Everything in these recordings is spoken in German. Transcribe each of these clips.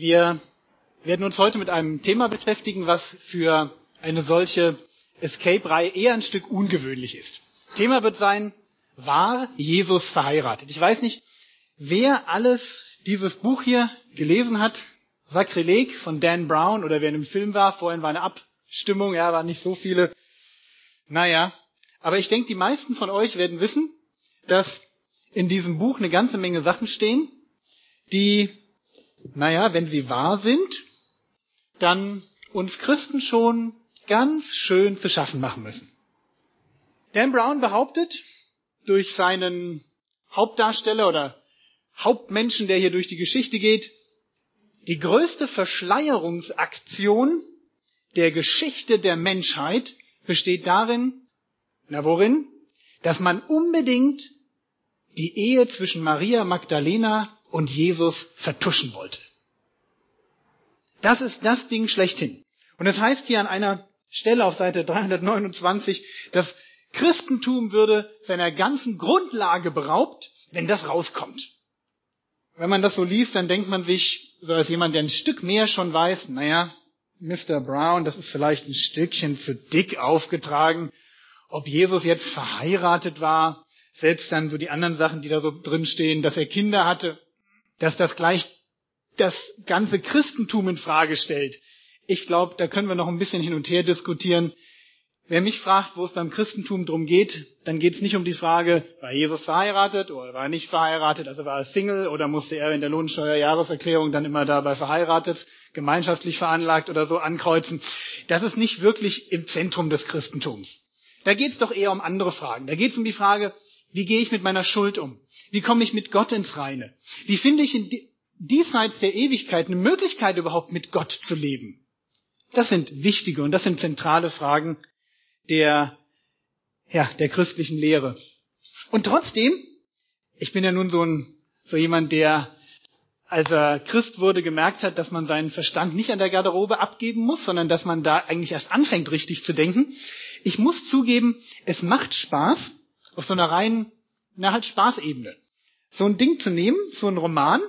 Wir werden uns heute mit einem Thema beschäftigen, was für eine solche Escape-Reihe eher ein Stück ungewöhnlich ist. Thema wird sein, war Jesus verheiratet? Ich weiß nicht, wer alles dieses Buch hier gelesen hat. Sakrileg von Dan Brown oder wer in dem Film war. Vorhin war eine Abstimmung, ja, waren nicht so viele. Naja, aber ich denke, die meisten von euch werden wissen, dass in diesem Buch eine ganze Menge Sachen stehen, die, naja, wenn sie wahr sind, dann uns Christen schon ganz schön zu schaffen machen müssen. Dan Brown behauptet, durch seinen Hauptdarsteller oder Hauptmenschen, der hier durch die Geschichte geht, die größte Verschleierungsaktion der Geschichte der Menschheit besteht darin, na worin? Dass man unbedingt die Ehe zwischen Maria Magdalena und Jesus vertuschen wollte. Das ist das Ding schlechthin. Und es heißt hier an einer Stelle auf Seite 329, das Christentum würde seiner ganzen Grundlage beraubt, wenn das rauskommt. Wenn man das so liest, dann denkt man sich, so als jemand, der ein Stück mehr schon weiß, naja, Mr. Brown, das ist vielleicht ein Stückchen zu dick aufgetragen. Ob Jesus jetzt verheiratet war, selbst dann so die anderen Sachen, die da so drin stehen, dass er Kinder hatte, dass das gleich das ganze Christentum in Frage stellt. Ich glaube, da können wir noch ein bisschen hin und her diskutieren. Wer mich fragt, wo es beim Christentum drum geht, dann geht es nicht um die Frage, war Jesus verheiratet oder war er nicht verheiratet, also war er Single oder musste er in der Lohnsteuerjahreserklärung dann immer dabei verheiratet, gemeinschaftlich veranlagt oder so ankreuzen. Das ist nicht wirklich im Zentrum des Christentums. Da geht es doch eher um andere Fragen. Da geht es um die Frage, wie gehe ich mit meiner Schuld um? Wie komme ich mit Gott ins Reine? Wie finde ich in diesseits der Ewigkeit eine Möglichkeit überhaupt mit Gott zu leben? Das sind wichtige und das sind zentrale Fragen, der, ja, der christlichen Lehre. Und trotzdem, ich bin ja nun so ein, so jemand, der, als er Christ wurde, gemerkt hat, dass man seinen Verstand nicht an der Garderobe abgeben muss, sondern dass man da eigentlich erst anfängt, richtig zu denken. Ich muss zugeben, es macht Spaß, auf so einer reinen, na halt Spaßebene, so ein Ding zu nehmen, so ein Roman,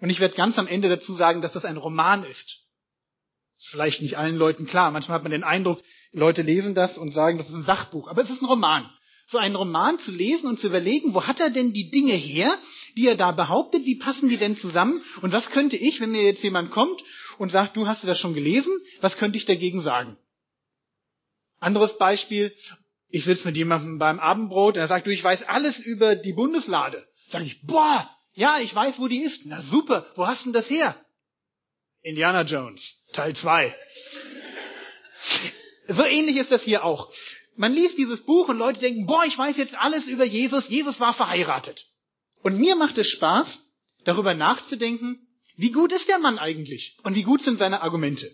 und ich werde ganz am Ende dazu sagen, dass das ein Roman ist. Ist vielleicht nicht allen Leuten klar. Manchmal hat man den Eindruck, Leute lesen das und sagen, das ist ein Sachbuch. Aber es ist ein Roman. So einen Roman zu lesen und zu überlegen, wo hat er denn die Dinge her, die er da behauptet, wie passen die denn zusammen? Und was könnte ich, wenn mir jetzt jemand kommt und sagt, du hast das schon gelesen, was könnte ich dagegen sagen? Anderes Beispiel, ich sitze mit jemandem beim Abendbrot, er sagt, du, ich weiß alles über die Bundeslade. Sag ich, boah, ja, ich weiß, wo die ist. Na super, wo hast du denn das her? Indiana Jones, Teil 2. So ähnlich ist das hier auch. Man liest dieses Buch und Leute denken, boah, ich weiß jetzt alles über Jesus. Jesus war verheiratet. Und mir macht es Spaß, darüber nachzudenken, wie gut ist der Mann eigentlich? Und wie gut sind seine Argumente?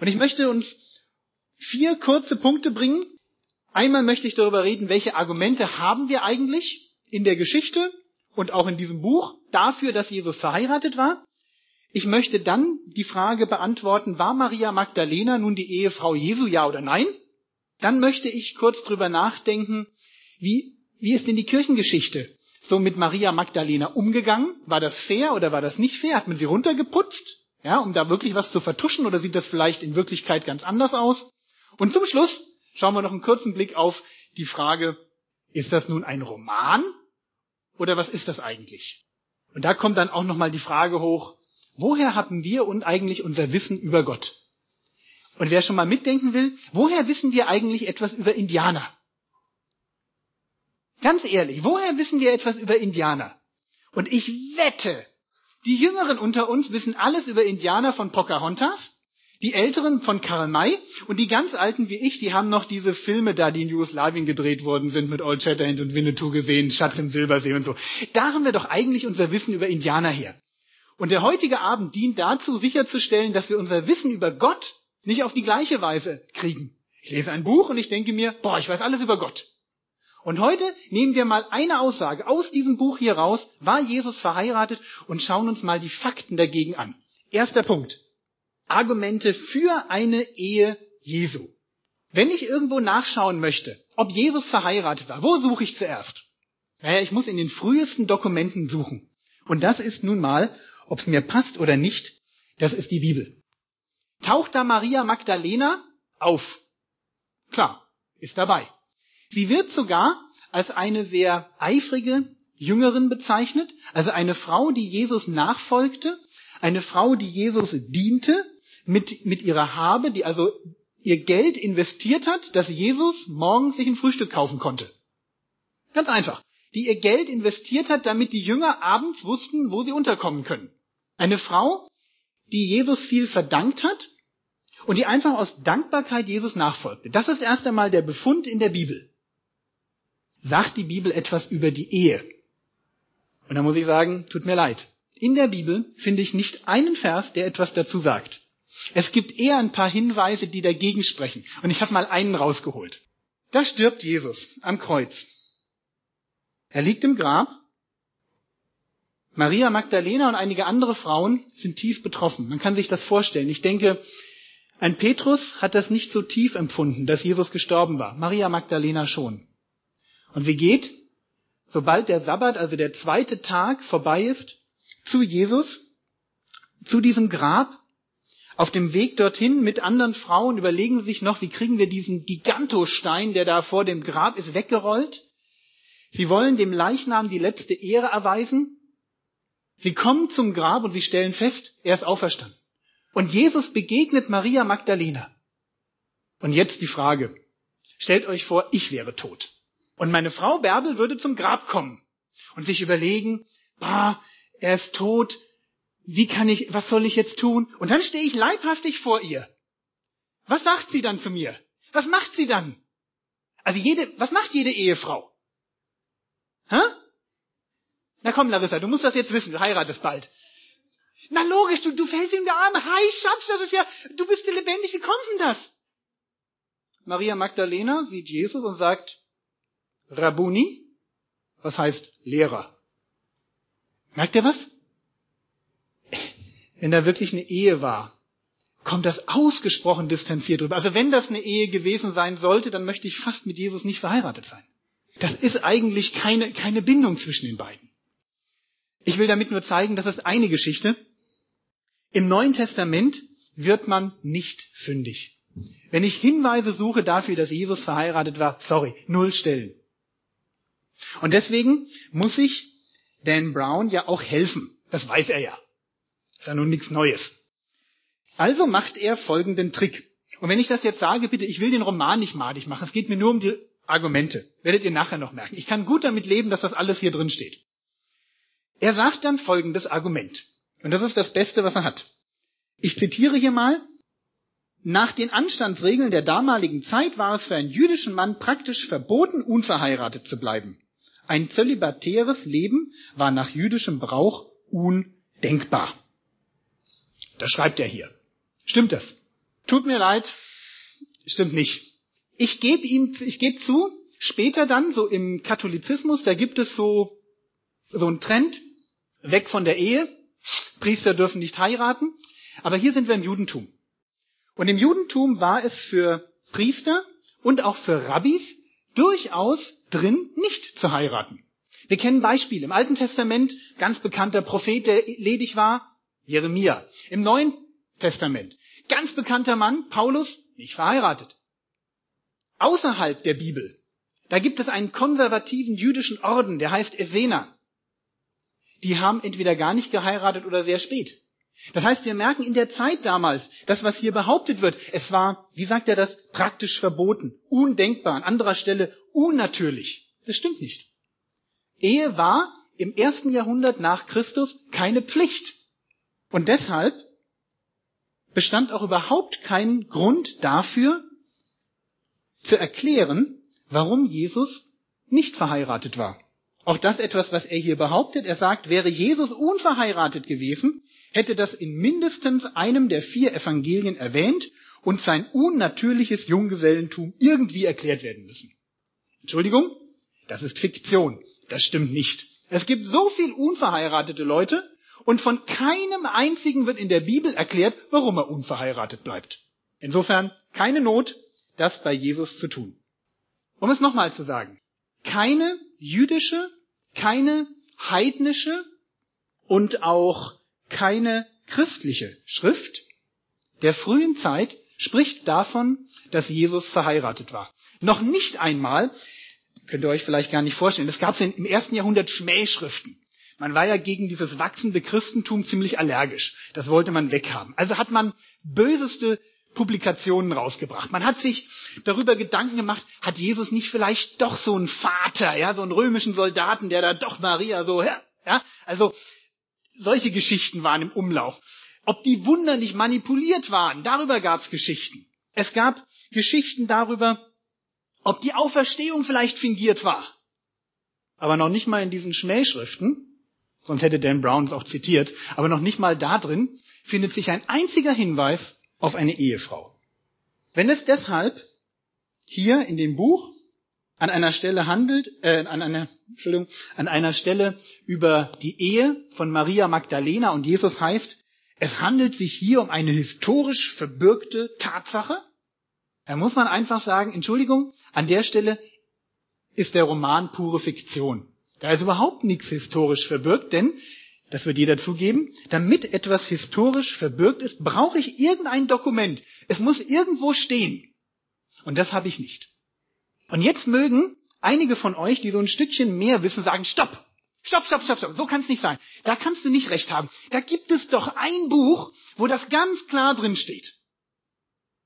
Und ich möchte uns vier kurze Punkte bringen. Einmal möchte ich darüber reden, welche Argumente haben wir eigentlich in der Geschichte und auch in diesem Buch dafür, dass Jesus verheiratet war. Ich möchte dann die Frage beantworten, war Maria Magdalena nun die Ehefrau Jesu, ja oder nein? Dann möchte ich kurz drüber nachdenken, wie, wie ist denn die Kirchengeschichte so mit Maria Magdalena umgegangen? War das fair oder war das nicht fair? Hat man sie runtergeputzt? Ja, um da wirklich was zu vertuschen oder sieht das vielleicht in Wirklichkeit ganz anders aus? Und zum Schluss schauen wir noch einen kurzen Blick auf die Frage, ist das nun ein Roman oder was ist das eigentlich? Und da kommt dann auch nochmal die Frage hoch, Woher haben wir und eigentlich unser Wissen über Gott? Und wer schon mal mitdenken will, woher wissen wir eigentlich etwas über Indianer? Ganz ehrlich, woher wissen wir etwas über Indianer? Und ich wette, die Jüngeren unter uns wissen alles über Indianer von Pocahontas, die Älteren von Karl May und die ganz Alten wie ich, die haben noch diese Filme da, die in Jugoslawien gedreht worden sind, mit Old Shatterhand und Winnetou gesehen, Schatz im Silbersee und so. Da haben wir doch eigentlich unser Wissen über Indianer her. Und der heutige Abend dient dazu, sicherzustellen, dass wir unser Wissen über Gott nicht auf die gleiche Weise kriegen. Ich lese ein Buch und ich denke mir, boah, ich weiß alles über Gott. Und heute nehmen wir mal eine Aussage aus diesem Buch hier raus, war Jesus verheiratet und schauen uns mal die Fakten dagegen an. Erster Punkt. Argumente für eine Ehe Jesu. Wenn ich irgendwo nachschauen möchte, ob Jesus verheiratet war, wo suche ich zuerst? Naja, ich muss in den frühesten Dokumenten suchen. Und das ist nun mal ob es mir passt oder nicht, Das ist die Bibel. Taucht da Maria Magdalena auf? Klar, ist dabei. Sie wird sogar als eine sehr eifrige Jüngerin bezeichnet, also eine Frau, die Jesus nachfolgte, eine Frau, die Jesus diente mit, mit ihrer Habe, die also ihr Geld investiert hat, dass Jesus morgens sich ein Frühstück kaufen konnte. Ganz einfach. Die ihr Geld investiert hat, damit die Jünger abends wussten, wo sie unterkommen können. Eine Frau, die Jesus viel verdankt hat und die einfach aus Dankbarkeit Jesus nachfolgte. Das ist erst einmal der Befund in der Bibel. Sagt die Bibel etwas über die Ehe? Und da muss ich sagen, tut mir leid. In der Bibel finde ich nicht einen Vers, der etwas dazu sagt. Es gibt eher ein paar Hinweise, die dagegen sprechen. Und ich habe mal einen rausgeholt. Da stirbt Jesus am Kreuz. Er liegt im Grab. Maria Magdalena und einige andere Frauen sind tief betroffen. Man kann sich das vorstellen. Ich denke, ein Petrus hat das nicht so tief empfunden, dass Jesus gestorben war. Maria Magdalena schon. Und sie geht, sobald der Sabbat, also der zweite Tag vorbei ist, zu Jesus, zu diesem Grab. Auf dem Weg dorthin mit anderen Frauen überlegen sie sich noch, wie kriegen wir diesen Gigantostein, der da vor dem Grab ist, weggerollt. Sie wollen dem Leichnam die letzte Ehre erweisen. Sie kommen zum Grab und sie stellen fest, er ist auferstanden. Und Jesus begegnet Maria Magdalena. Und jetzt die Frage. Stellt euch vor, ich wäre tot. Und meine Frau Bärbel würde zum Grab kommen und sich überlegen, bah, er ist tot, wie kann ich, was soll ich jetzt tun? Und dann stehe ich leibhaftig vor ihr. Was sagt sie dann zu mir? Was macht sie dann? Also jede, was macht jede Ehefrau? Hä? Na komm, Larissa, du musst das jetzt wissen, du heiratest bald. Na logisch, du, du fällst ihm in die Arme. Hi, Schatz, das ist ja, du bist lebendig, wie kommt denn das? Maria Magdalena sieht Jesus und sagt, Rabuni, was heißt Lehrer. Merkt ihr was? Wenn da wirklich eine Ehe war, kommt das ausgesprochen distanziert drüber. Also wenn das eine Ehe gewesen sein sollte, dann möchte ich fast mit Jesus nicht verheiratet sein. Das ist eigentlich keine, keine Bindung zwischen den beiden. Ich will damit nur zeigen, das ist eine Geschichte. Im Neuen Testament wird man nicht fündig. Wenn ich Hinweise suche dafür, dass Jesus verheiratet war, sorry, null Stellen. Und deswegen muss ich Dan Brown ja auch helfen. Das weiß er ja. Ist ja nun nichts Neues. Also macht er folgenden Trick. Und wenn ich das jetzt sage, bitte, ich will den Roman nicht madig machen. Es geht mir nur um die Argumente. Werdet ihr nachher noch merken. Ich kann gut damit leben, dass das alles hier drin steht. Er sagt dann folgendes Argument. Und das ist das Beste, was er hat. Ich zitiere hier mal. Nach den Anstandsregeln der damaligen Zeit war es für einen jüdischen Mann praktisch verboten, unverheiratet zu bleiben. Ein zölibatäres Leben war nach jüdischem Brauch undenkbar. Das schreibt er hier. Stimmt das? Tut mir leid, stimmt nicht. Ich gebe ihm, ich gebe zu, später dann, so im Katholizismus, da gibt es so, so einen Trend, weg von der Ehe. Priester dürfen nicht heiraten. Aber hier sind wir im Judentum. Und im Judentum war es für Priester und auch für Rabbis durchaus drin, nicht zu heiraten. Wir kennen Beispiele. Im Alten Testament ganz bekannter Prophet, der ledig war, Jeremia. Im Neuen Testament ganz bekannter Mann, Paulus, nicht verheiratet. Außerhalb der Bibel, da gibt es einen konservativen jüdischen Orden, der heißt Essener. Die haben entweder gar nicht geheiratet oder sehr spät. Das heißt, wir merken in der Zeit damals, das, was hier behauptet wird, es war, wie sagt er das, praktisch verboten, undenkbar, an anderer Stelle unnatürlich. Das stimmt nicht. Ehe war im ersten Jahrhundert nach Christus keine Pflicht. Und deshalb bestand auch überhaupt kein Grund dafür, zu erklären, warum Jesus nicht verheiratet war. Auch das etwas, was er hier behauptet. Er sagt, wäre Jesus unverheiratet gewesen, hätte das in mindestens einem der vier Evangelien erwähnt und sein unnatürliches Junggesellentum irgendwie erklärt werden müssen. Entschuldigung, das ist Fiktion. Das stimmt nicht. Es gibt so viel unverheiratete Leute und von keinem einzigen wird in der Bibel erklärt, warum er unverheiratet bleibt. Insofern keine Not, das bei Jesus zu tun. Um es nochmal zu sagen. Keine jüdische, keine heidnische und auch keine christliche Schrift der frühen Zeit spricht davon, dass Jesus verheiratet war. Noch nicht einmal, könnt ihr euch vielleicht gar nicht vorstellen, es gab im ersten Jahrhundert Schmähschriften. Man war ja gegen dieses wachsende Christentum ziemlich allergisch. Das wollte man weghaben. Also hat man böseste Publikationen rausgebracht. Man hat sich darüber Gedanken gemacht, hat Jesus nicht vielleicht doch so einen Vater, ja, so einen römischen Soldaten, der da doch Maria so, ja, also solche Geschichten waren im Umlauf. Ob die Wunder nicht manipuliert waren, darüber gab es Geschichten. Es gab Geschichten darüber, ob die Auferstehung vielleicht fingiert war. Aber noch nicht mal in diesen Schmähschriften, sonst hätte Dan Brown es auch zitiert, aber noch nicht mal da drin findet sich ein einziger Hinweis auf eine Ehefrau. Wenn es deshalb hier in dem Buch an einer Stelle handelt, äh, an einer, Entschuldigung, an einer Stelle über die Ehe von Maria Magdalena und Jesus heißt, es handelt sich hier um eine historisch verbürgte Tatsache, da muss man einfach sagen, Entschuldigung, an der Stelle ist der Roman pure Fiktion. Da ist überhaupt nichts historisch verbürgt, denn das wird jeder zugeben, damit etwas historisch verbürgt ist, brauche ich irgendein Dokument. Es muss irgendwo stehen. Und das habe ich nicht. Und jetzt mögen einige von euch, die so ein Stückchen mehr wissen, sagen, stopp, stopp, stopp, stopp, stopp, so kann es nicht sein. Da kannst du nicht recht haben. Da gibt es doch ein Buch, wo das ganz klar drin steht.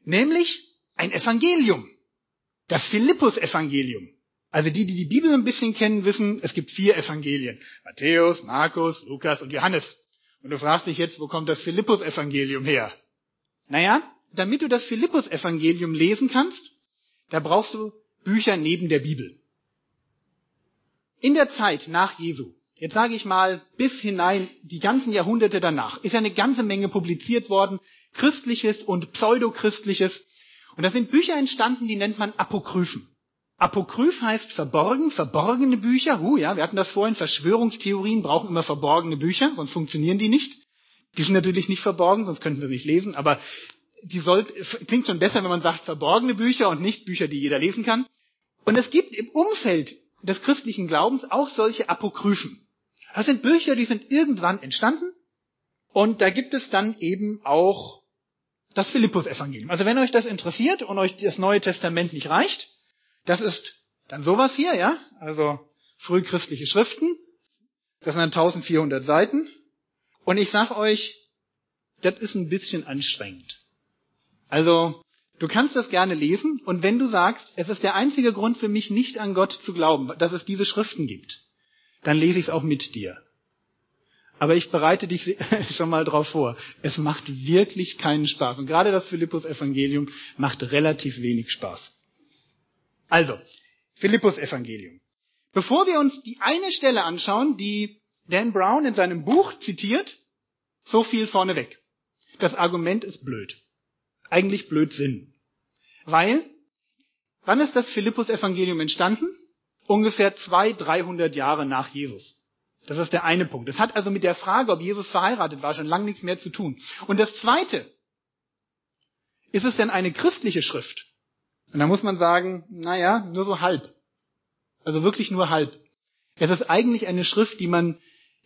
Nämlich ein Evangelium. Das Philippus-Evangelium. Also die, die die Bibel ein bisschen kennen, wissen, es gibt vier Evangelien. Matthäus, Markus, Lukas und Johannes. Und du fragst dich jetzt, wo kommt das Philippus-Evangelium her? Naja, damit du das Philippus-Evangelium lesen kannst, da brauchst du Bücher neben der Bibel. In der Zeit nach Jesu, jetzt sage ich mal bis hinein die ganzen Jahrhunderte danach, ist eine ganze Menge publiziert worden, christliches und pseudochristliches. Und da sind Bücher entstanden, die nennt man Apokryphen. Apokryph heißt verborgen, verborgene Bücher. Uh, ja, wir hatten das vorhin. Verschwörungstheorien brauchen immer verborgene Bücher, sonst funktionieren die nicht. Die sind natürlich nicht verborgen, sonst könnten wir nicht lesen, aber die soll, klingt schon besser, wenn man sagt verborgene Bücher und nicht Bücher, die jeder lesen kann. Und es gibt im Umfeld des christlichen Glaubens auch solche Apokryphen. Das sind Bücher, die sind irgendwann entstanden und da gibt es dann eben auch das Philippus-Evangelium. Also wenn euch das interessiert und euch das Neue Testament nicht reicht, das ist dann sowas hier, ja, also frühchristliche Schriften. Das sind dann 1400 Seiten. Und ich sag euch, das ist ein bisschen anstrengend. Also, du kannst das gerne lesen und wenn du sagst, es ist der einzige Grund für mich, nicht an Gott zu glauben, dass es diese Schriften gibt, dann lese ich es auch mit dir. Aber ich bereite dich schon mal drauf vor. Es macht wirklich keinen Spaß. Und gerade das Philippus-Evangelium macht relativ wenig Spaß. Also, Philippus Evangelium. Bevor wir uns die eine Stelle anschauen, die Dan Brown in seinem Buch zitiert, so viel vorneweg. Das Argument ist blöd. Eigentlich Blödsinn. Weil, wann ist das Philippus Evangelium entstanden? Ungefähr zwei, dreihundert Jahre nach Jesus. Das ist der eine Punkt. Es hat also mit der Frage, ob Jesus verheiratet war, schon lange nichts mehr zu tun. Und das zweite, ist es denn eine christliche Schrift? Und da muss man sagen, naja, nur so halb. Also wirklich nur halb. Es ist eigentlich eine Schrift, die man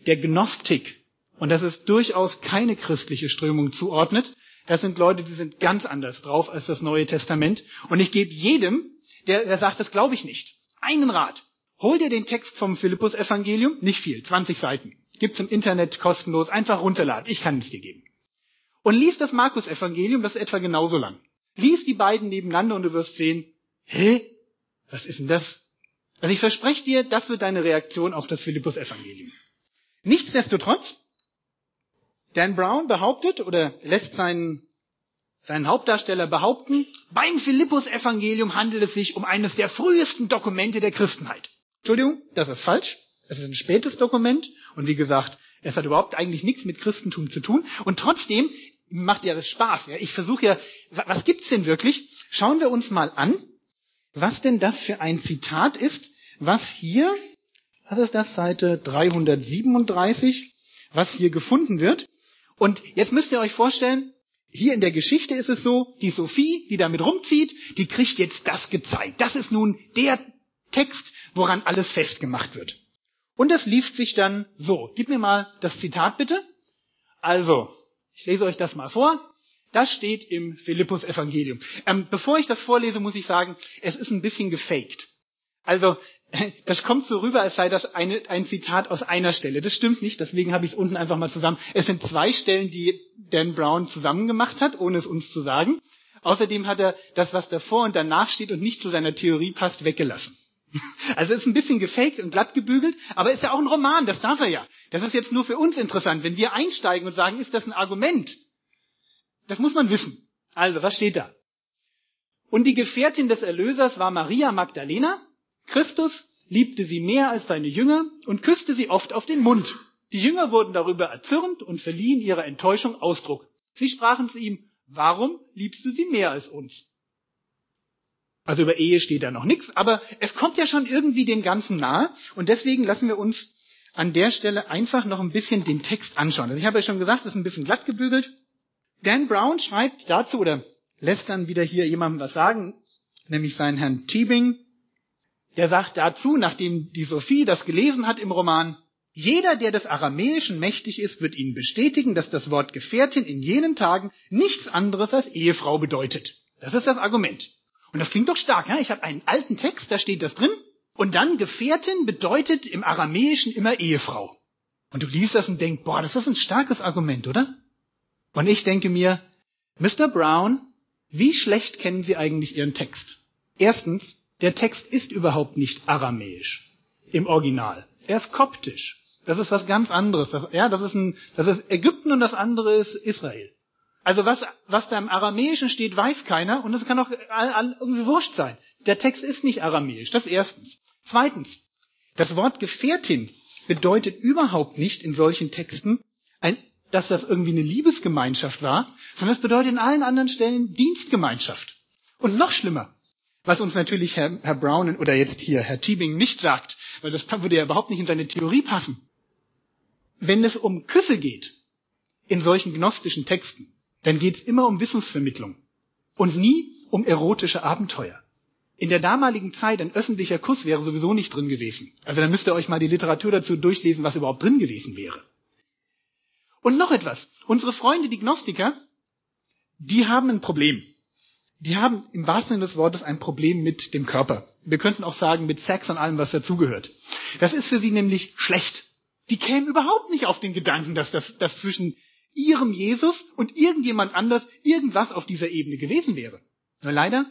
der Gnostik, und das ist durchaus keine christliche Strömung zuordnet. Das sind Leute, die sind ganz anders drauf als das Neue Testament. Und ich gebe jedem, der, der sagt, das glaube ich nicht, einen Rat. Hol dir den Text vom Philippus-Evangelium, nicht viel, 20 Seiten. Gibt's im Internet kostenlos, einfach runterladen. Ich kann es dir geben. Und lies das Markus-Evangelium, das ist etwa genauso lang. Lies die beiden nebeneinander und du wirst sehen, hä? Was ist denn das? Also ich verspreche dir, das wird deine Reaktion auf das Philippus-Evangelium. Nichtsdestotrotz, Dan Brown behauptet oder lässt seinen, seinen Hauptdarsteller behaupten, beim Philippus-Evangelium handelt es sich um eines der frühesten Dokumente der Christenheit. Entschuldigung, das ist falsch. Es ist ein spätes Dokument und wie gesagt, es hat überhaupt eigentlich nichts mit Christentum zu tun. Und trotzdem macht ja das Spaß. Ja? Ich versuche ja, was gibt's denn wirklich? Schauen wir uns mal an, was denn das für ein Zitat ist, was hier, was ist das, Seite 337, was hier gefunden wird. Und jetzt müsst ihr euch vorstellen, hier in der Geschichte ist es so, die Sophie, die damit rumzieht, die kriegt jetzt das gezeigt. Das ist nun der Text, woran alles festgemacht wird. Und das liest sich dann so. Gib mir mal das Zitat bitte. Also, Ich lese euch das mal vor. Das steht im Philippus-Evangelium. Ähm, bevor ich das vorlese, muss ich sagen, es ist ein bisschen gefaked. Also, das kommt so rüber, als sei das eine, ein Zitat aus einer Stelle. Das stimmt nicht, deswegen habe ich es unten einfach mal zusammen. Es sind zwei Stellen, die Dan Brown zusammen gemacht hat, ohne es uns zu sagen. Außerdem hat er das, was davor und danach steht und nicht zu seiner Theorie passt, weggelassen. Also ist ein bisschen gefaked und glatt gebügelt, aber ist ja auch ein Roman, das darf er ja. Das ist jetzt nur für uns interessant. Wenn wir einsteigen und sagen, ist das ein Argument? Das muss man wissen. Also, was steht da? Und die Gefährtin des Erlösers war Maria Magdalena. Christus liebte sie mehr als seine Jünger und küsste sie oft auf den Mund. Die Jünger wurden darüber erzürnt und verliehen ihrer Enttäuschung Ausdruck. Sie sprachen zu ihm, warum liebst du sie mehr als uns? Also über Ehe steht da noch nichts, aber es kommt ja schon irgendwie dem Ganzen nahe und deswegen lassen wir uns an der Stelle einfach noch ein bisschen den Text anschauen. Also ich habe ja schon gesagt, es ist ein bisschen glatt gebügelt. Dan Brown schreibt dazu oder lässt dann wieder hier jemandem was sagen, nämlich seinen Herrn Tebing. Der sagt dazu, nachdem die Sophie das gelesen hat im Roman, jeder, der des Aramäischen mächtig ist, wird Ihnen bestätigen, dass das Wort Gefährtin in jenen Tagen nichts anderes als Ehefrau bedeutet. Das ist das Argument. Und das klingt doch stark. Ja? Ich habe einen alten Text, da steht das drin. Und dann Gefährtin bedeutet im Aramäischen immer Ehefrau. Und du liest das und denkst, boah, das ist ein starkes Argument, oder? Und ich denke mir, Mr. Brown, wie schlecht kennen Sie eigentlich Ihren Text? Erstens, der Text ist überhaupt nicht aramäisch im Original. Er ist koptisch. Das ist was ganz anderes. Das, ja, das ist, ein, das ist Ägypten und das andere ist Israel. Also was, was da im Aramäischen steht, weiß keiner und es kann auch irgendwie wurscht sein. Der Text ist nicht aramäisch. Das erstens. Zweitens, das Wort Gefährtin bedeutet überhaupt nicht in solchen Texten, ein, dass das irgendwie eine Liebesgemeinschaft war, sondern es bedeutet in allen anderen Stellen Dienstgemeinschaft. Und noch schlimmer, was uns natürlich Herr, Herr Brown oder jetzt hier Herr Tübingen nicht sagt, weil das würde ja überhaupt nicht in seine Theorie passen. Wenn es um Küsse geht, in solchen gnostischen Texten, dann geht es immer um Wissensvermittlung und nie um erotische Abenteuer. In der damaligen Zeit ein öffentlicher Kuss wäre sowieso nicht drin gewesen. Also dann müsst ihr euch mal die Literatur dazu durchlesen, was überhaupt drin gewesen wäre. Und noch etwas. Unsere Freunde, die Gnostiker, die haben ein Problem. Die haben im wahrsten Sinne des Wortes ein Problem mit dem Körper. Wir könnten auch sagen mit Sex und allem, was dazugehört. Das ist für sie nämlich schlecht. Die kämen überhaupt nicht auf den Gedanken, dass das dass zwischen ihrem Jesus und irgendjemand anders irgendwas auf dieser Ebene gewesen wäre. Nur leider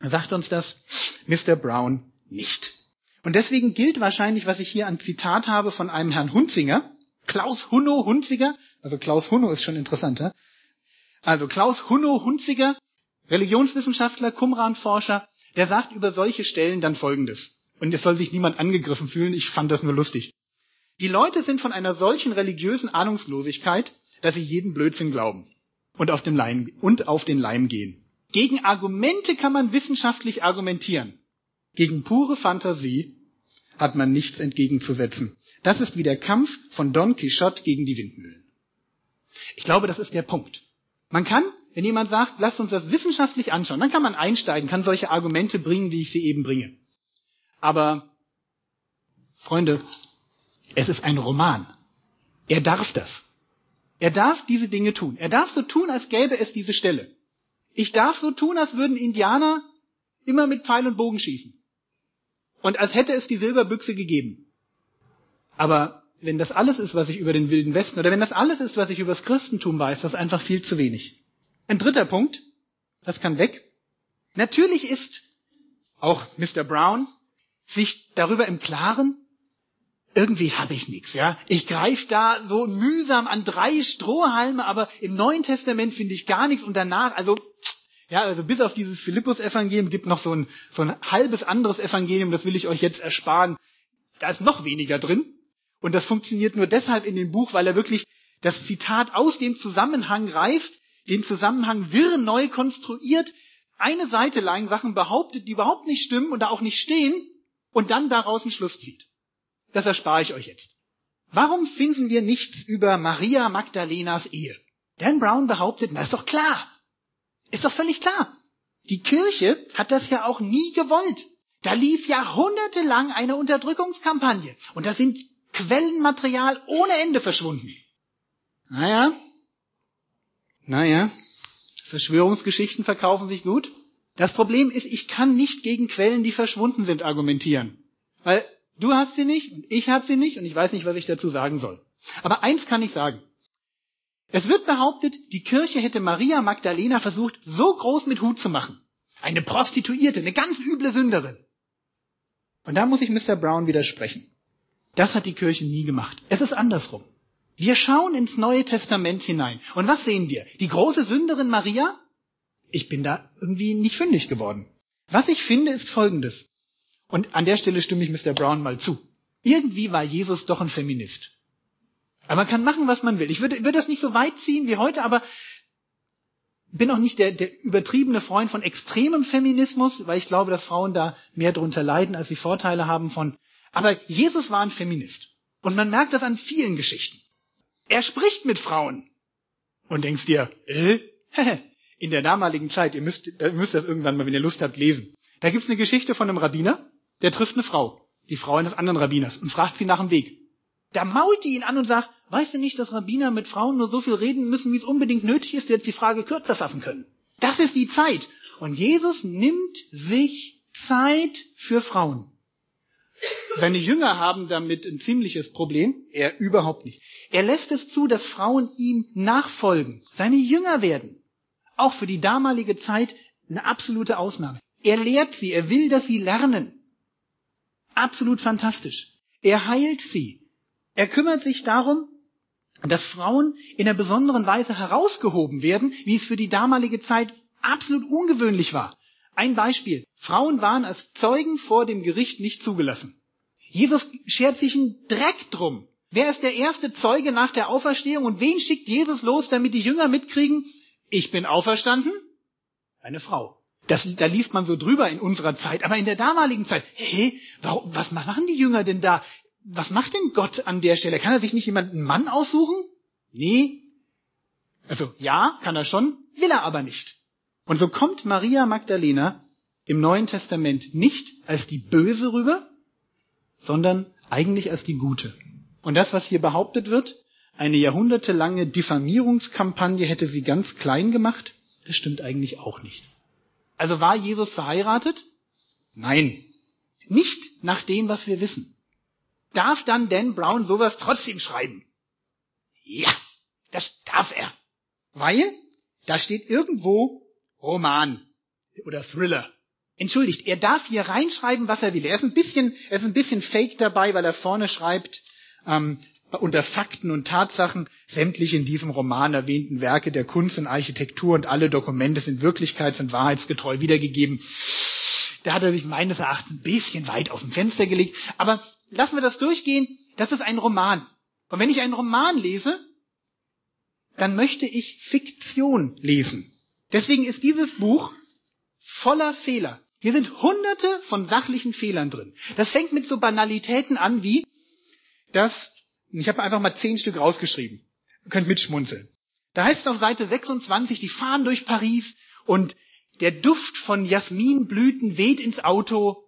sagt uns das Mr. Brown nicht. Und deswegen gilt wahrscheinlich, was ich hier an Zitat habe von einem Herrn Hunzinger, Klaus Hunno Hunziger, also Klaus Hunno ist schon interessanter. Also Klaus Hunno Hunziger, Religionswissenschaftler, Qumran-Forscher, der sagt über solche Stellen dann Folgendes. Und es soll sich niemand angegriffen fühlen, ich fand das nur lustig. Die Leute sind von einer solchen religiösen Ahnungslosigkeit, dass sie jeden Blödsinn glauben und auf, dem Leim, und auf den Leim gehen. Gegen Argumente kann man wissenschaftlich argumentieren. Gegen pure Fantasie hat man nichts entgegenzusetzen. Das ist wie der Kampf von Don Quixote gegen die Windmühlen. Ich glaube, das ist der Punkt. Man kann, wenn jemand sagt, lasst uns das wissenschaftlich anschauen, dann kann man einsteigen, kann solche Argumente bringen, wie ich sie eben bringe. Aber, Freunde, es ist ein Roman. Er darf das. Er darf diese Dinge tun. Er darf so tun, als gäbe es diese Stelle. Ich darf so tun, als würden Indianer immer mit Pfeil und Bogen schießen. Und als hätte es die Silberbüchse gegeben. Aber wenn das alles ist, was ich über den Wilden Westen, oder wenn das alles ist, was ich über das Christentum weiß, das ist einfach viel zu wenig. Ein dritter Punkt, das kann weg. Natürlich ist auch Mr. Brown sich darüber im Klaren, irgendwie habe ich nichts, ja. Ich greife da so mühsam an drei Strohhalme, aber im Neuen Testament finde ich gar nichts und danach, also ja, also bis auf dieses Philippus-Evangelium gibt noch so ein, so ein halbes anderes Evangelium, das will ich euch jetzt ersparen. Da ist noch weniger drin. Und das funktioniert nur deshalb in dem Buch, weil er wirklich das Zitat aus dem Zusammenhang reißt, den Zusammenhang wirr neu konstruiert, eine Seite lang Sachen behauptet, die überhaupt nicht stimmen und da auch nicht stehen, und dann daraus einen Schluss zieht. Das erspare ich euch jetzt. Warum finden wir nichts über Maria Magdalenas Ehe? Dan Brown behauptet, na ist doch klar. Ist doch völlig klar. Die Kirche hat das ja auch nie gewollt. Da lief jahrhundertelang eine Unterdrückungskampagne. Und da sind Quellenmaterial ohne Ende verschwunden. Naja, Naja, Verschwörungsgeschichten verkaufen sich gut. Das Problem ist, ich kann nicht gegen Quellen, die verschwunden sind, argumentieren. Weil du hast sie nicht und ich habe sie nicht und ich weiß nicht, was ich dazu sagen soll. Aber eins kann ich sagen. Es wird behauptet, die Kirche hätte Maria Magdalena versucht, so groß mit Hut zu machen. Eine Prostituierte, eine ganz üble Sünderin. Und da muss ich Mr. Brown widersprechen. Das hat die Kirche nie gemacht. Es ist andersrum. Wir schauen ins Neue Testament hinein. Und was sehen wir? Die große Sünderin Maria? Ich bin da irgendwie nicht fündig geworden. Was ich finde, ist Folgendes. Und an der Stelle stimme ich Mr. Brown mal zu. Irgendwie war Jesus doch ein Feminist. Aber man kann machen, was man will. Ich würde, würde das nicht so weit ziehen wie heute, aber bin auch nicht der, der übertriebene Freund von extremem Feminismus, weil ich glaube, dass Frauen da mehr drunter leiden, als sie Vorteile haben von. Aber Jesus war ein Feminist. Und man merkt das an vielen Geschichten. Er spricht mit Frauen. Und denkst dir, äh? in der damaligen Zeit, ihr müsst, ihr müsst das irgendwann mal, wenn ihr Lust habt, lesen. Da gibt's eine Geschichte von einem Rabbiner, der trifft eine Frau, die Frau eines anderen Rabbiners, und fragt sie nach dem Weg. Da mault die ihn an und sagt, weißt du nicht, dass Rabbiner mit Frauen nur so viel reden müssen, wie es unbedingt nötig ist, jetzt die Frage kürzer fassen können. Das ist die Zeit. Und Jesus nimmt sich Zeit für Frauen. Seine Jünger haben damit ein ziemliches Problem. Er überhaupt nicht. Er lässt es zu, dass Frauen ihm nachfolgen, seine Jünger werden. Auch für die damalige Zeit eine absolute Ausnahme. Er lehrt sie, er will, dass sie lernen. Absolut fantastisch. Er heilt sie. Er kümmert sich darum, dass Frauen in einer besonderen Weise herausgehoben werden, wie es für die damalige Zeit absolut ungewöhnlich war. Ein Beispiel. Frauen waren als Zeugen vor dem Gericht nicht zugelassen. Jesus schert sich einen Dreck drum. Wer ist der erste Zeuge nach der Auferstehung und wen schickt Jesus los, damit die Jünger mitkriegen, ich bin auferstanden? Eine Frau. Das, da liest man so drüber in unserer Zeit, aber in der damaligen Zeit, hey, warum, was machen die Jünger denn da? Was macht denn Gott an der Stelle? Kann er sich nicht jemanden Mann aussuchen? Nee. Also ja, kann er schon, will er aber nicht. Und so kommt Maria Magdalena im Neuen Testament nicht als die Böse rüber, sondern eigentlich als die Gute. Und das, was hier behauptet wird, eine jahrhundertelange Diffamierungskampagne hätte sie ganz klein gemacht, das stimmt eigentlich auch nicht. Also war Jesus verheiratet? Nein. Nicht nach dem, was wir wissen. Darf dann Dan Brown sowas trotzdem schreiben? Ja, das darf er. Weil da steht irgendwo Roman oder Thriller. Entschuldigt, er darf hier reinschreiben, was er will. Er ist ein bisschen, er ist ein bisschen fake dabei, weil er vorne schreibt, ähm, unter Fakten und Tatsachen sämtliche in diesem Roman erwähnten Werke der Kunst und Architektur und alle Dokumente sind wirklichkeits- und wahrheitsgetreu wiedergegeben. Da hat er sich meines Erachtens ein bisschen weit aus dem Fenster gelegt. Aber lassen wir das durchgehen. Das ist ein Roman. Und wenn ich einen Roman lese, dann möchte ich Fiktion lesen. Deswegen ist dieses Buch voller Fehler. Hier sind hunderte von sachlichen Fehlern drin. Das fängt mit so Banalitäten an wie, dass, ich habe einfach mal zehn Stück rausgeschrieben. Ihr könnt mitschmunzeln. Da heißt es auf Seite 26, die fahren durch Paris und der Duft von Jasminblüten weht ins Auto,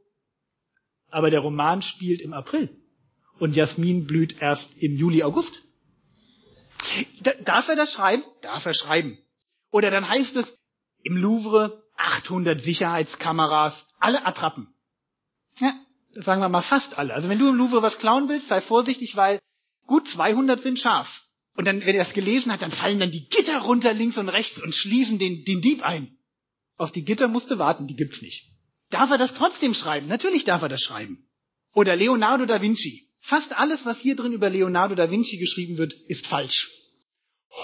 aber der Roman spielt im April und Jasmin blüht erst im Juli, August. Darf er das schreiben? Darf er schreiben. Oder dann heißt es im Louvre 800 Sicherheitskameras, alle Attrappen. Ja, sagen wir mal fast alle. Also wenn du im Louvre was klauen willst, sei vorsichtig, weil gut 200 sind scharf. Und dann, wenn er es gelesen hat, dann fallen dann die Gitter runter links und rechts und schließen den, den Dieb ein. Auf die Gitter musste warten, die gibt's nicht. Darf er das trotzdem schreiben? Natürlich darf er das schreiben. Oder Leonardo da Vinci. Fast alles, was hier drin über Leonardo da Vinci geschrieben wird, ist falsch.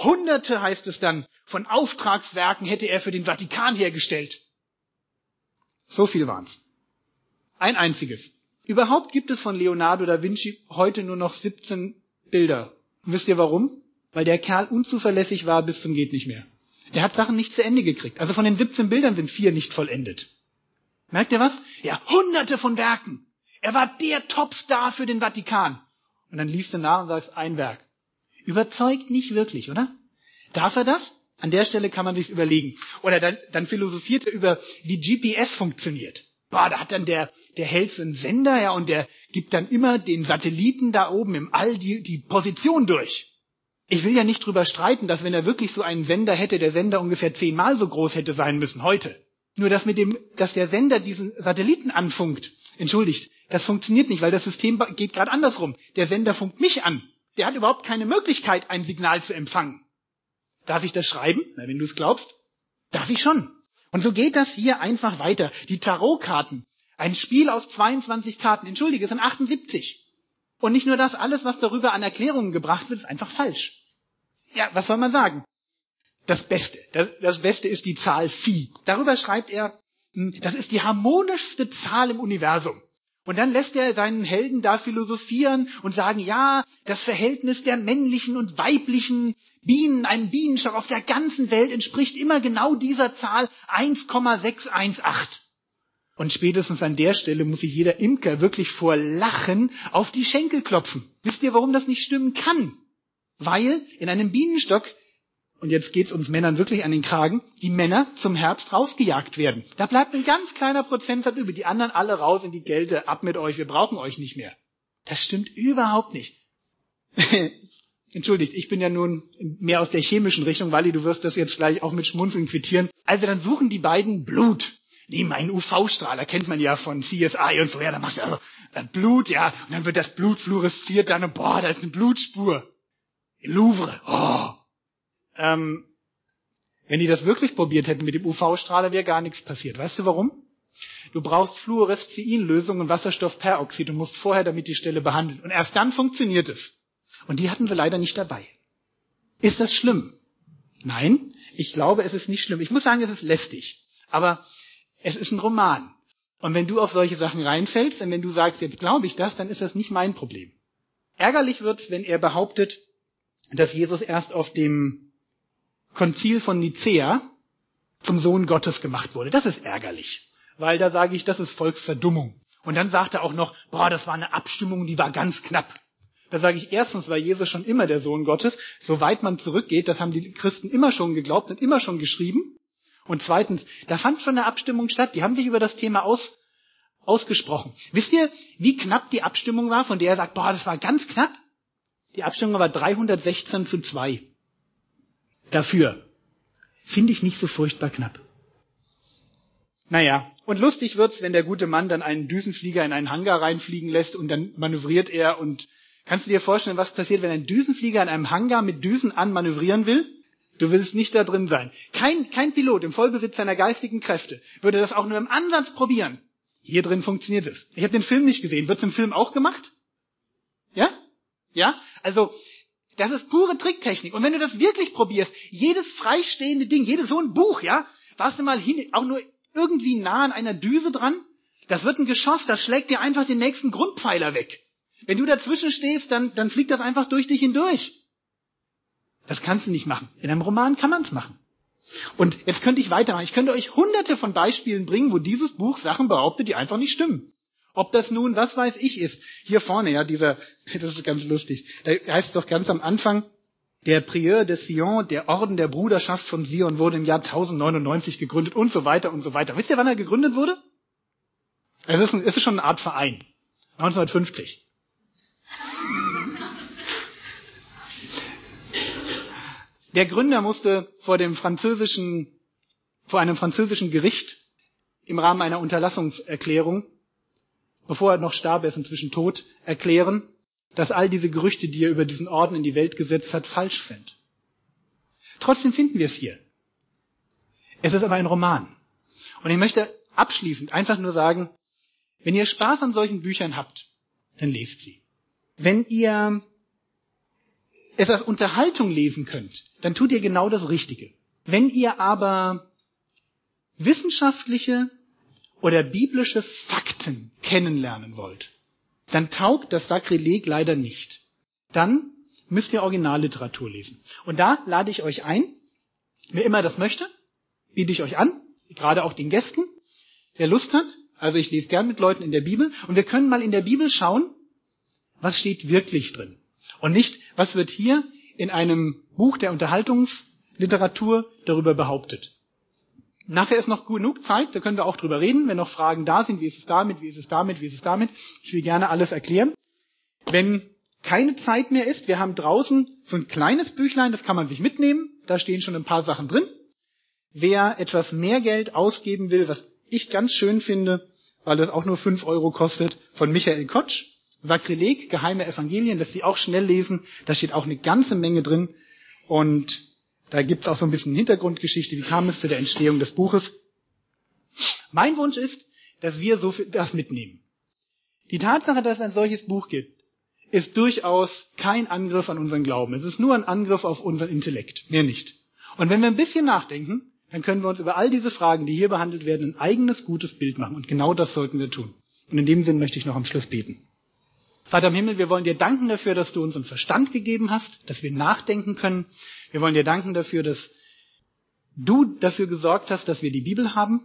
Hunderte, heißt es dann, von Auftragswerken hätte er für den Vatikan hergestellt. So viel waren's. Ein einziges. Überhaupt gibt es von Leonardo da Vinci heute nur noch 17 Bilder. Und wisst ihr warum? Weil der Kerl unzuverlässig war bis zum geht nicht mehr. Der hat Sachen nicht zu Ende gekriegt. Also von den 17 Bildern sind vier nicht vollendet. Merkt ihr was? Ja, hunderte von Werken. Er war der Topstar für den Vatikan. Und dann liest du nach und sagst, ein Werk. Überzeugt nicht wirklich, oder? Darf er das? An der Stelle kann man sich's überlegen. Oder dann, dann philosophiert er über, wie GPS funktioniert. Boah, da hat dann der, der hält so einen Sender, ja, und der gibt dann immer den Satelliten da oben im All die, die Position durch. Ich will ja nicht drüber streiten, dass wenn er wirklich so einen Sender hätte, der Sender ungefähr zehnmal so groß hätte sein müssen heute. Nur dass mit dem, dass der Sender diesen Satelliten anfunkt, entschuldigt, das funktioniert nicht, weil das System geht gerade andersrum. Der Sender funkt mich an. Der hat überhaupt keine Möglichkeit, ein Signal zu empfangen. Darf ich das schreiben? Na, wenn du es glaubst. Darf ich schon. Und so geht das hier einfach weiter. Die Tarotkarten. Ein Spiel aus 22 Karten. Entschuldige, es sind 78. Und nicht nur das, alles, was darüber an Erklärungen gebracht wird, ist einfach falsch. Ja, was soll man sagen? Das Beste. Das, das Beste ist die Zahl Phi. Darüber schreibt er, hm, das ist die harmonischste Zahl im Universum. Und dann lässt er seinen Helden da philosophieren und sagen, ja, das Verhältnis der männlichen und weiblichen Bienen, einem Bienenstock auf der ganzen Welt entspricht immer genau dieser Zahl 1,618. Und spätestens an der Stelle muss sich jeder Imker wirklich vor Lachen auf die Schenkel klopfen. Wisst ihr, warum das nicht stimmen kann? Weil in einem Bienenstock und jetzt geht's uns Männern wirklich an den Kragen, die Männer zum Herbst rausgejagt werden. Da bleibt ein ganz kleiner Prozentsatz über, die anderen alle raus in die Kälte, ab mit euch, wir brauchen euch nicht mehr. Das stimmt überhaupt nicht. Entschuldigt, ich bin ja nun mehr aus der chemischen Richtung, Wally, du wirst das jetzt gleich auch mit Schmunzeln quittieren. Also dann suchen die beiden Blut. Nehmen einen UV-Strahler, kennt man ja von CSI und so, ja, da machst du also Blut, ja, und dann wird das Blut fluoresziert dann boah, da ist eine Blutspur. Louvre, oh, ähm, wenn die das wirklich probiert hätten mit dem UV-Strahler, wäre gar nichts passiert. Weißt du warum? Du brauchst Fluorescein-Lösung und Wasserstoffperoxid und musst vorher damit die Stelle behandeln. Und erst dann funktioniert es. Und die hatten wir leider nicht dabei. Ist das schlimm? Nein, ich glaube, es ist nicht schlimm. Ich muss sagen, es ist lästig. Aber es ist ein Roman. Und wenn du auf solche Sachen reinfällst und wenn du sagst, jetzt glaube ich das, dann ist das nicht mein Problem. Ärgerlich wird's, wenn er behauptet, dass Jesus erst auf dem Konzil von Nicea zum Sohn Gottes gemacht wurde. Das ist ärgerlich, weil da sage ich, das ist Volksverdummung. Und dann sagt er auch noch, boah, das war eine Abstimmung, die war ganz knapp. Da sage ich erstens, war Jesus schon immer der Sohn Gottes, soweit man zurückgeht, das haben die Christen immer schon geglaubt und immer schon geschrieben. Und zweitens, da fand schon eine Abstimmung statt, die haben sich über das Thema aus, ausgesprochen. Wisst ihr, wie knapp die Abstimmung war, von der er sagt, boah, das war ganz knapp? Die Abstimmung war 316 zu 2 dafür. Finde ich nicht so furchtbar knapp. Naja, und lustig wird's, wenn der gute Mann dann einen Düsenflieger in einen Hangar reinfliegen lässt und dann manövriert er und kannst du dir vorstellen, was passiert, wenn ein Düsenflieger in einem Hangar mit Düsen an manövrieren will? Du willst nicht da drin sein. Kein, kein Pilot im Vollbesitz seiner geistigen Kräfte würde das auch nur im Ansatz probieren. Hier drin funktioniert es. Ich habe den Film nicht gesehen. Wird's im Film auch gemacht? Ja? Ja? Also das ist pure Tricktechnik. Und wenn du das wirklich probierst, jedes freistehende Ding, jedes so ein Buch, ja, warst du mal hin, auch nur irgendwie nah an einer Düse dran, das wird ein Geschoss, das schlägt dir einfach den nächsten Grundpfeiler weg. Wenn du dazwischen stehst, dann, dann fliegt das einfach durch dich hindurch. Das kannst du nicht machen. In einem Roman kann man es machen. Und jetzt könnte ich weitermachen. Ich könnte euch hunderte von Beispielen bringen, wo dieses Buch Sachen behauptet, die einfach nicht stimmen. Ob das nun, was weiß ich, ist. Hier vorne, ja, dieser, das ist ganz lustig. Da heißt es doch ganz am Anfang, der Prieur de Sion, der Orden der Bruderschaft von Sion, wurde im Jahr 1099 gegründet und so weiter und so weiter. Wisst ihr, wann er gegründet wurde? Es ist, es ist schon eine Art Verein. 1950. Der Gründer musste vor dem französischen, vor einem französischen Gericht im Rahmen einer Unterlassungserklärung bevor er noch starb, er ist inzwischen tot, erklären, dass all diese Gerüchte, die er über diesen Orden in die Welt gesetzt hat, falsch sind. Trotzdem finden wir es hier. Es ist aber ein Roman. Und ich möchte abschließend einfach nur sagen, wenn ihr Spaß an solchen Büchern habt, dann lest sie. Wenn ihr es als Unterhaltung lesen könnt, dann tut ihr genau das Richtige. Wenn ihr aber wissenschaftliche oder biblische Fakten kennenlernen wollt, dann taugt das Sakrileg leider nicht. Dann müsst ihr Originalliteratur lesen. Und da lade ich euch ein, wer immer das möchte, biete ich euch an, gerade auch den Gästen, wer Lust hat. Also ich lese gern mit Leuten in der Bibel und wir können mal in der Bibel schauen, was steht wirklich drin. Und nicht, was wird hier in einem Buch der Unterhaltungsliteratur darüber behauptet. Nachher ist noch genug Zeit, da können wir auch drüber reden, wenn noch Fragen da sind, wie ist es damit, wie ist es damit, wie ist es damit. Ich will gerne alles erklären. Wenn keine Zeit mehr ist. Wir haben draußen so ein kleines Büchlein, das kann man sich mitnehmen. Da stehen schon ein paar Sachen drin. Wer etwas mehr Geld ausgeben will, was ich ganz schön finde, weil es auch nur fünf Euro kostet, von Michael Kotsch, Sakrileg, geheime Evangelien, dass Sie auch schnell lesen. Da steht auch eine ganze Menge drin. Und da gibt's auch so ein bisschen Hintergrundgeschichte, wie kam es zu der Entstehung des Buches. Mein Wunsch ist, dass wir so das mitnehmen. Die Tatsache, dass es ein solches Buch gibt, ist durchaus kein Angriff an unseren Glauben. Es ist nur ein Angriff auf unseren Intellekt, mehr nicht. Und wenn wir ein bisschen nachdenken, dann können wir uns über all diese Fragen, die hier behandelt werden, ein eigenes gutes Bild machen. Und genau das sollten wir tun. Und in dem Sinn möchte ich noch am Schluss beten. Vater im Himmel, wir wollen dir danken dafür, dass du uns einen Verstand gegeben hast, dass wir nachdenken können. Wir wollen dir danken dafür, dass du dafür gesorgt hast, dass wir die Bibel haben,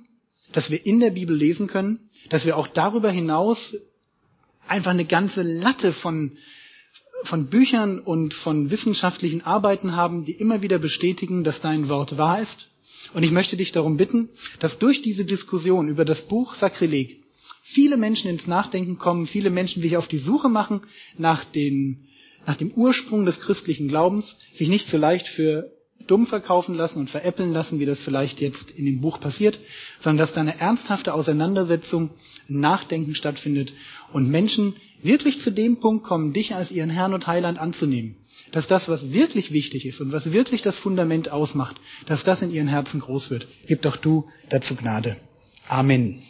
dass wir in der Bibel lesen können, dass wir auch darüber hinaus einfach eine ganze Latte von, von Büchern und von wissenschaftlichen Arbeiten haben, die immer wieder bestätigen, dass dein Wort wahr ist. Und ich möchte dich darum bitten, dass durch diese Diskussion über das Buch Sakrileg viele Menschen ins Nachdenken kommen, viele Menschen sich auf die Suche machen nach, den, nach dem Ursprung des christlichen Glaubens, sich nicht so leicht für dumm verkaufen lassen und veräppeln lassen, wie das vielleicht jetzt in dem Buch passiert, sondern dass da eine ernsthafte Auseinandersetzung, Nachdenken stattfindet und Menschen wirklich zu dem Punkt kommen, dich als ihren Herrn und Heiland anzunehmen. Dass das, was wirklich wichtig ist und was wirklich das Fundament ausmacht, dass das in ihren Herzen groß wird. Gib doch du dazu Gnade. Amen.